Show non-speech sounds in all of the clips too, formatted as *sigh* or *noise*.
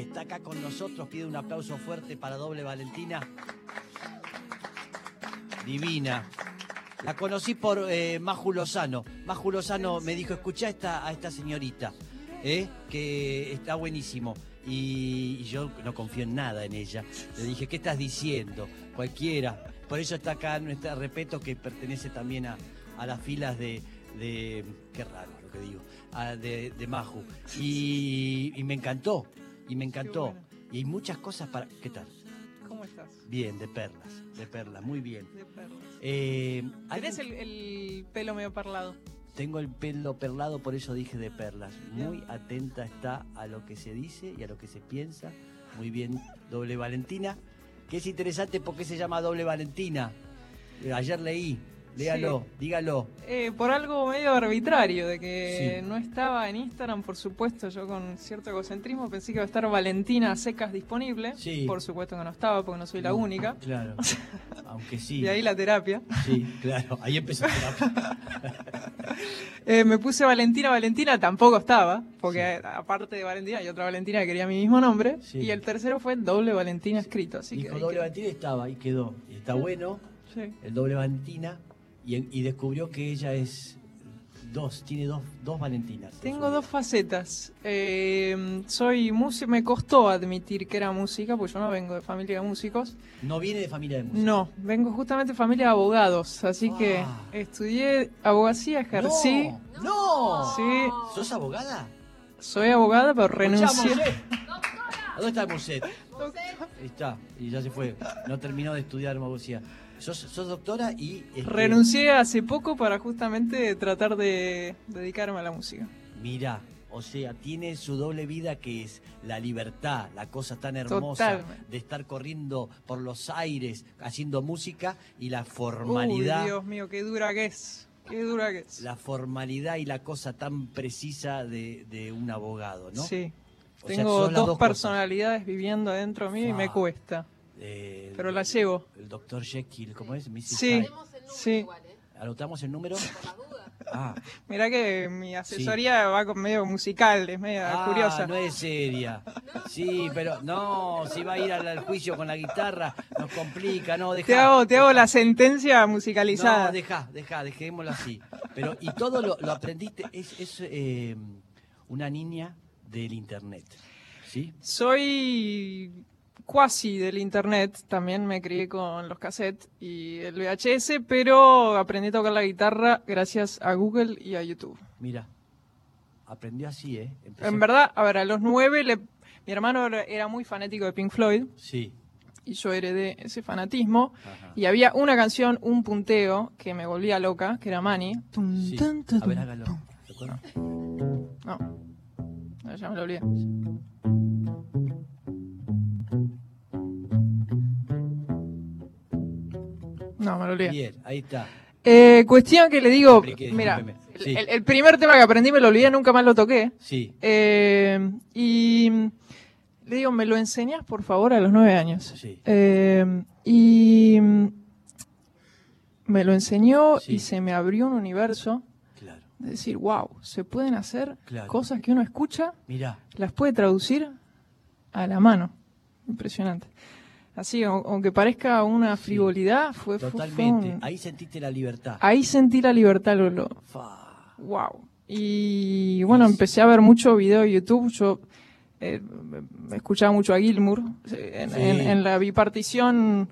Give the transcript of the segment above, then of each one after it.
está acá con nosotros. Pide un aplauso fuerte para doble Valentina. Divina. La conocí por eh, Maju Lozano. Maju Lozano me dijo, escucha esta, a esta señorita, eh, que está buenísimo. Y, yo no confío en nada en ella. Le dije, ¿qué estás diciendo? Cualquiera. Por eso está acá nuestro respeto que pertenece también a, a las filas de, de- Qué raro lo que digo. de, de Maju. Y me encantó. Y me encantó. bueno. Y hay muchas cosas para... ¿Qué tal? ¿Cómo estás? Bien, de perlas. De perlas, muy bien. De perlas. Eh, algo- el, el pelo medio parlado. Tengo el pelo perlado, por eso dije de perlas. Muy atenta está a lo que se dice y a lo que se piensa. Muy bien, doble Valentina. Que es interesante porque se llama doble Valentina. Eh, Ayer leí, léalo, dígalo. Eh, por algo medio arbitrario, de que Sí. no estaba en Instagram, por supuesto, yo con cierto egocentrismo pensé que iba a estar Valentina Secas disponible. Sí. Por supuesto que no estaba, porque no soy la única. Claro. *laughs* Aunque sí. Y ahí la terapia. Sí, claro. Ahí empezó terapia. *laughs* Eh, me puse Valentina, Valentina tampoco estaba, porque aparte de Valentina hay otra Valentina que quería mi mismo nombre. Sí. Y el tercero fue doble Valentina escrito. Así que doble. Valentina y estaba, ahí quedó. Y está bueno, Sí. el doble Valentina. Y, y descubrió que ella es dos, tiene dos, dos Valentinas. Tengo dos facetas. Eh, soy músico, me costó admitir que era música, porque yo no vengo de familia de músicos. No viene de familia de música. No, vengo justamente de familia de abogados, así que Ah. estudié abogacía, ejercí. ¡No! ¡No! Sí, ¿Sos abogada? soy abogada, pero renuncié. ¿Dónde está Moset? Ahí está, y ya se fue. No terminó de estudiar abogacía. Sos, sos doctora y... este, Renuncié hace poco para justamente tratar de dedicarme a la música. Mira, o sea, tiene su doble vida que es la libertad, la cosa tan hermosa de estar corriendo por los aires haciendo música y la formalidad. Uy, Dios mío, qué dura que es. Qué dura que es. La formalidad y la cosa tan precisa de, de un abogado, ¿no? Sí. O Tengo dos, cosas. personalidades viviendo dentro mío y me cuesta. Eh, Pero la llevo. El doctor Jekyll, ¿cómo es? Mrs. Sí, Hyde. sí. ¿Anotamos el número? Ah, Mirá que mi asesoría va con medio musical, es medio Ah, curiosa. no es seria. Sí, pero no, si va a ir al, al juicio con la guitarra, nos complica, no, deja. Te hago, te hago la sentencia musicalizada. No, deja, deja, dejémoslo así. Pero, y todo lo, lo aprendiste, es, es eh, una niña del internet, ¿sí? Soy cuasi del internet, también me crié con los cassettes y el VHS, pero aprendí a tocar la guitarra gracias a Google y a YouTube. Mira, aprendió así, ¿eh? Empezó- En verdad, a ver, a los nueve, le- mi hermano era- muy fanático de Pink Floyd Sí. y yo heredé ese fanatismo. Ajá. Y había una canción, un punteo, que me volvía loca, que era. Tum, Sí. tum, tum, A ver, hágalo. tum. ¿Se acuerdan? No. No, ya me lo olvidé. No, me lo olvidé. Bien, ahí está. Eh, cuestión que le digo, mira. Sí. el, el primer tema que aprendí me lo olvidé, nunca más lo toqué. Sí, Eh, y le digo, ¿me lo enseñas por favor a los nueve años? Sí. Eh, y me lo enseñó Sí. y se me abrió un universo claro. de decir, wow, se pueden hacer Claro. cosas que uno escucha, Mira, las puede traducir a la mano. Impresionante. Así, au- aunque parezca una frivolidad, fue, totalmente. un- Ahí sentiste la libertad. Ahí sentí la libertad, lo, lo- Fa. Wow. Y bueno, empecé a ver mucho video de YouTube. Yo eh, me escuchaba mucho a Gilmour. En, Sí. en- en la bipartición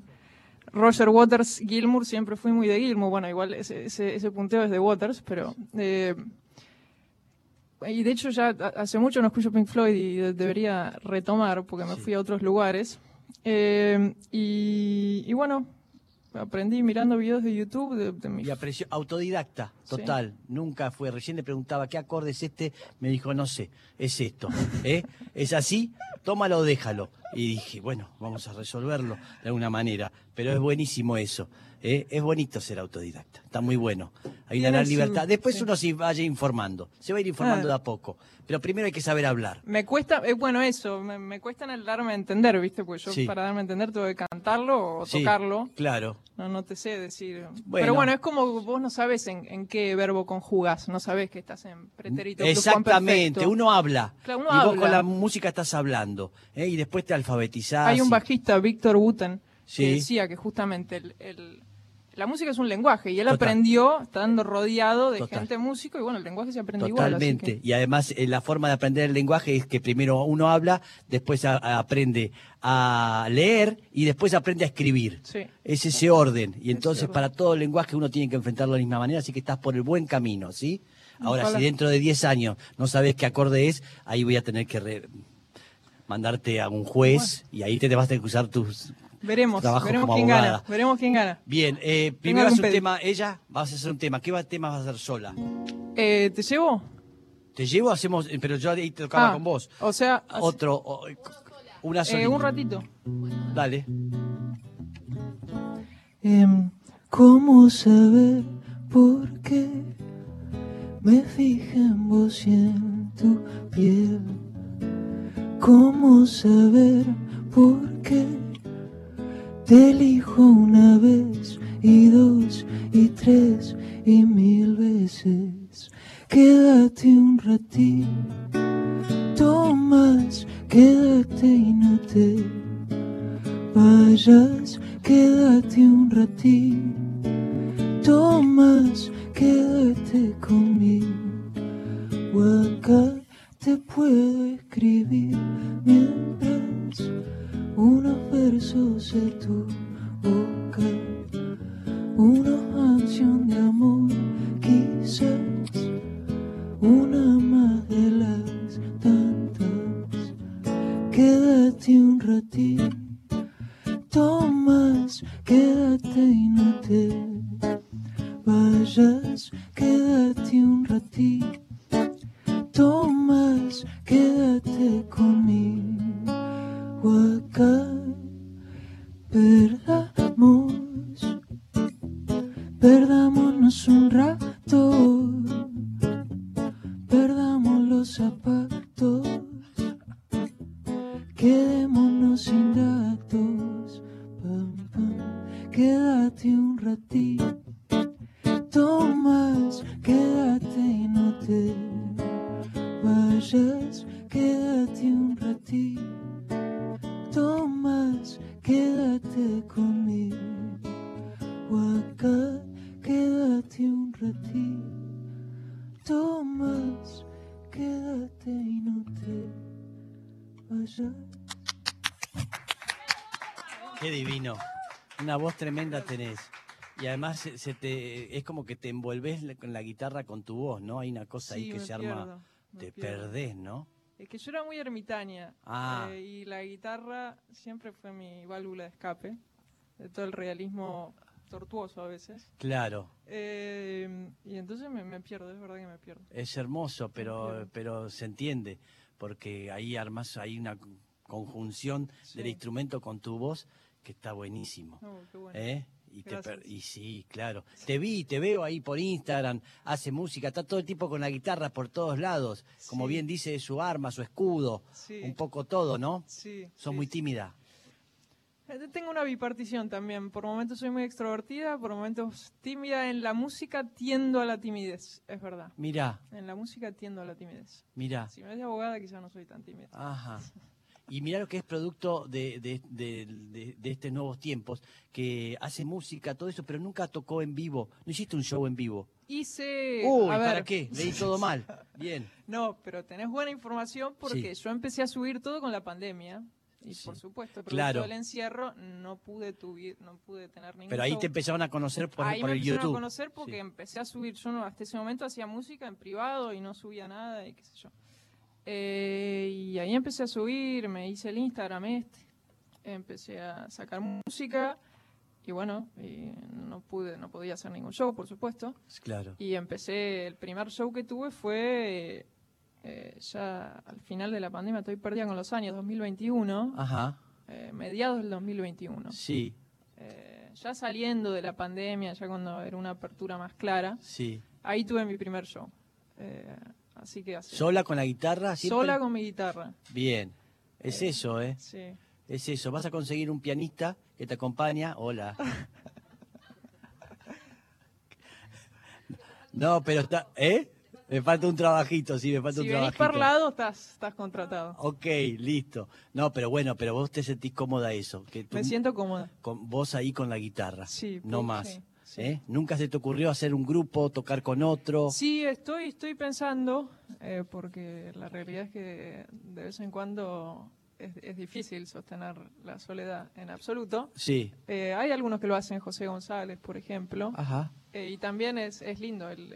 Roger Waters, Gilmour, siempre fui muy de Gilmour. Bueno, igual ese, ese, ese punteo es de Waters, pero... eh, y de hecho ya ha- hace mucho no escucho Pink Floyd y de- debería retomar porque me Sí. fui a otros lugares. Eh, y, y bueno, aprendí mirando videos de YouTube de, de mis Y apreció, autodidacta, Sí. total. Nunca fue. Recién le preguntaba qué acorde es este. Me dijo, no sé, es esto. ¿eh? ¿Es así? Tómalo déjalo. Y dije, bueno, vamos a resolverlo de alguna manera. Pero es buenísimo eso. ¿Eh? Es bonito ser autodidacta. Está muy bueno. Hay una gran libertad. Después sí. uno se vaya informando. Se va a ir informando de a poco. Pero primero hay que saber hablar. Me cuesta, eh, bueno, eso, me, me cuesta en el darme a entender, ¿viste? Porque yo Sí. para darme a entender tengo que cantarlo o tocarlo. Claro. No, no te sé decir. Bueno. Pero bueno, es como vos no sabes en, en qué verbo conjugás, no sabes que estás en pretérito Exactamente, uno habla. Claro, uno y vos con la música estás hablando. ¿eh? Y después te alfabetizás. Hay un bajista, Víctor Wooten, que decía que justamente el, el- la música es un lenguaje y él Total. aprendió estando rodeado de Total. gente músico y bueno, el lenguaje se aprende igual. Totalmente. que- Y además eh, la forma de aprender el lenguaje es que primero uno habla, después a- a- aprende a leer y después aprende a escribir. Sí. Es ese orden. Y entonces para todo lenguaje uno tiene que enfrentarlo de la misma manera, así que estás por el buen camino, ¿sí? Ahora, Ojalá. si dentro de 10 años no sabes qué acorde es, ahí voy a tener que re- mandarte a un juez y ahí te, te vas a usar tus... Veremos, Trabajo veremos como quién abogada. gana, veremos quién gana. Bien, eh, primero hace un pedido? tema ella, vas a hacer un tema. ¿Qué va- tema vas a hacer sola? Eh, ¿Te llevo? Te llevo, hacemos, eh, pero yo ahí te tocaba Ah, con vos. O sea, Otro, o- una eh, sola. un ratito. Dale. Em, ¿Cómo saber por qué me fijé en vos y en tu piel? ¿Cómo saber por qué te elijo una vez y dos y tres y mil veces? Quédate un ratito más, quédate y no te vayas, quédate un ratito más, quédate Quédate un ratito más, quédate y no te vayas, quédate un ratito más, quédate conmigo acá. Perdamos, perdámonos un rato, perdamos los zapatos. Ratito más, quédate y no te vayas. Qué divino. Una voz tremenda tenés. Y además se, se te, es como que te envolves con la guitarra con tu voz, ¿no? Hay una cosa ahí que se pierdo, arma. Te pierdo. perdés, ¿no? Es que yo era muy ermitaña Ah. eh, y la guitarra siempre fue mi válvula de escape de todo el realismo tortuoso a veces. Claro. Eh, y entonces me, me pierdo, es verdad que me pierdo. Es hermoso, pero, Entiendo. pero se entiende, porque ahí armas, hay una conjunción Sí. del instrumento con tu voz que está buenísimo. No, qué bueno. ¿Eh? Y, te Gracias. per- y sí, claro. Te vi, te veo ahí por Instagram, hace música, está todo el tipo con la guitarra por todos lados. Como bien dice, es su arma, su escudo, Sí. un poco todo, ¿no? Sí, sí, muy tímida. Tengo una bipartición también. Por momentos soy muy extrovertida, por momentos tímida. En la música tiendo a la timidez, es verdad. Mirá, En la música tiendo a la timidez. mirá. Si me ves de abogada, quizás no soy tan tímida. Ajá. Y mirá lo que es producto de, de, de, de- estos nuevos tiempos, que hace música, todo eso, pero nunca tocó en vivo. No hiciste un show en vivo. Hice. Uy, a ver, ¿para qué? Leí todo mal. *laughs* Bien. No, pero tenés buena información porque yo empecé a subir todo con la pandemia. Y Sí. por supuesto, producto Claro. del encierro, no pude, tuvi- no pude tener ningún Pero ahí show. te empezaron a conocer por, Ahí por me el empezaron YouTube. a conocer porque Sí. empecé a subir. Yo no, hasta ese momento hacía música en privado y no subía nada y qué sé yo. Eh, y ahí empecé a subir, me hice el Instagram este, empecé a sacar música y bueno, y no pude, no podía hacer ningún show, por supuesto. Claro. Y empecé, el primer show que tuve fue eh, ya al final de la pandemia, estoy perdida con los años, 2021, eh, mediados del 2021. Sí. Eh, ya saliendo de la pandemia, ya cuando era una apertura más clara, sí. ahí tuve mi primer show. así que ¿Sola con la guitarra? Sola con mi guitarra. Bien, es eso, ¿eh? Es eso, vas a conseguir un pianista que te acompaña. Hola. *laughs* no, pero está... ¿Eh? Me falta un trabajito, sí, me falta Si un venís trabajito. parlado, estás, estás contratado. Ok, listo. No, pero bueno, pero vos te sentís cómoda eso. Que tú- Me siento cómoda. con vos ahí con la guitarra. Sí, No pues, más. sí, sí. ¿eh? Nunca se te ocurrió hacer un grupo, tocar con otro. Sí, estoy, estoy pensando, eh, porque la realidad es que de vez en cuando es, es difícil sostener la soledad en absoluto. Sí. Eh, hay algunos que lo hacen, José González, por ejemplo, Ajá. eh, y también es, es lindo el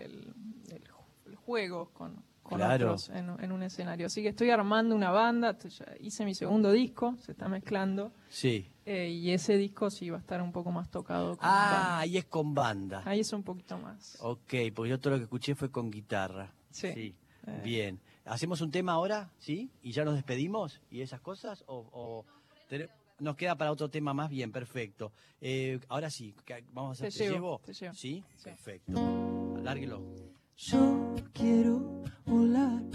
juego con, con Claro. otros en, en un escenario. Así que estoy armando una banda, hice mi segundo disco, se está mezclando, Sí. eh, y ese disco sí va a estar un poco más tocado. Con Ah, banda. ahí es con banda. Ahí es un poquito más. Ok, porque yo todo lo que escuché fue con guitarra. Sí. Eh. Bien. ¿Hacemos un tema ahora? ¿Sí? ¿Y ya nos despedimos? ¿Y esas cosas? ¿O, o tene- nos queda para otro tema más? Bien, perfecto. Eh, ahora sí, vamos a hacer. Te llevo, te llevo. ¿Sí? Sí. Perfecto. Alárguelo. Yo quiero volar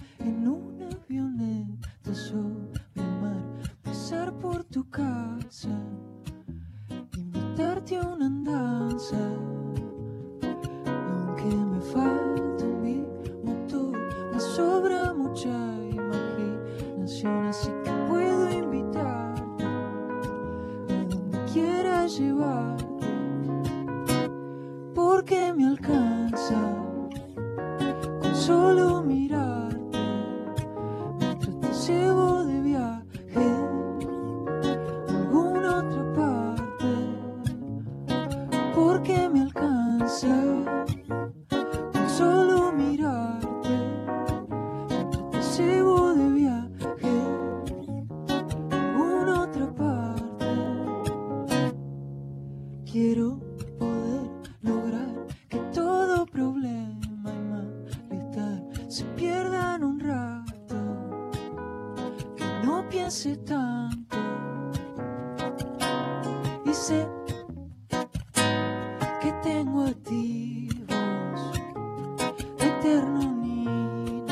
solo mirarte piense tanto. Y sé que tengo a ti, vos, eterno niño,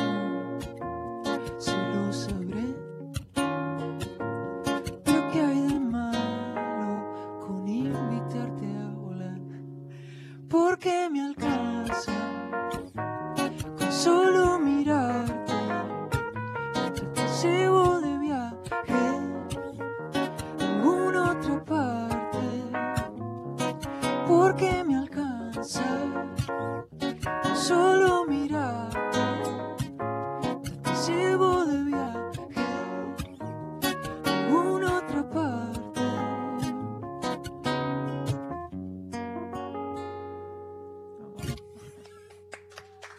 si lo sabré. Lo que hay de malo con invitarte a volar, porque me alcanza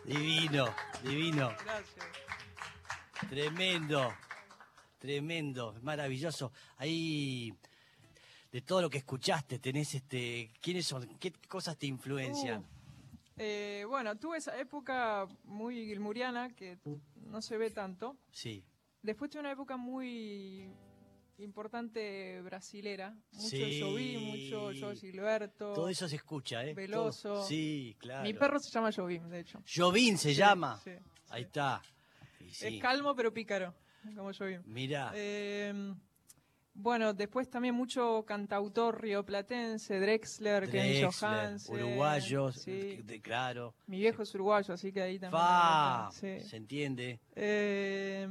Divino, divino. Gracias. Tremendo, tremendo, maravilloso. Ahí, de todo lo que escuchaste, tenés este, ¿quiénes son? ¿Qué cosas te influencian? Uh, eh, bueno, tuve esa época muy gilmuriana que no se ve tanto. Sí, Después tuve una época muy importante brasilera. Mucho Sí. Mucho Joe Gilberto. todo eso se escucha, ¿eh? Veloso. Todo- Sí, claro. Mi perro se llama Jobim, de hecho. Jovín se Sí, llama. sí, Ahí está. Es calmo pero pícaro, como Jobim. Mirá, Eh, bueno, después también mucho cantautor rioplatense, Drexler, Kenny Drexler, Johansen. uruguayos, sí. de- claro. Mi viejo es uruguayo, así que ahí también. Fa, se entiende. Eh,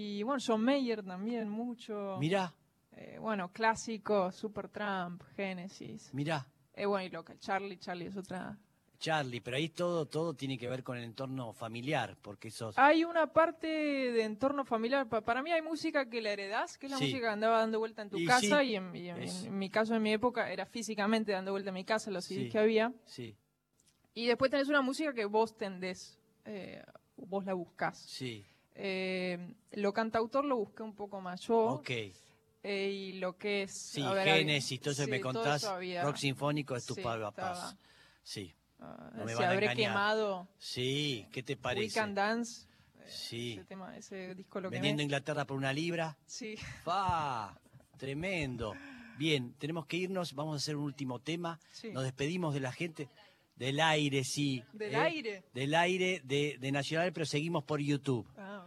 y bueno, John Mayer también mucho. Mirá, Eh, bueno, clásico, Supertramp, Genesis. mirá. Eh, bueno, y local, Charlie, Charlie es otra. Charlie, pero ahí todo, todo tiene que ver con el entorno familiar, porque sos... Hay una parte de entorno familiar. pa- para mí hay música que la heredás, que es la Sí. música que andaba dando vuelta en tu Y casa. sí, y, en, y en- es- en mi caso, en mi época, era físicamente dando vuelta en mi casa, los CDs Sí. que había. Sí, Y después tenés una música que vos tendés, eh, vos la buscás. sí, Eh, lo cantautor lo busqué un poco más yo. ok. eh, y lo que es. Sí, a ver, Génesis, que sí, me contás, rock sinfónico es tu sí, papás. Sí, Ah, No me se a habré engañar. quemado sí, ¿qué te We parece? Can Dance. Sí. Ese, tema, ese disco lo Vendiendo quemé. Inglaterra por una libra. Sí. ¡Fa! Tremendo. Bien, tenemos que irnos, vamos a hacer un último tema. Sí. Nos despedimos de la gente. Del aire, sí. ¿Del ¿eh? aire? Del aire de, de Nacional, pero seguimos por YouTube. Ah,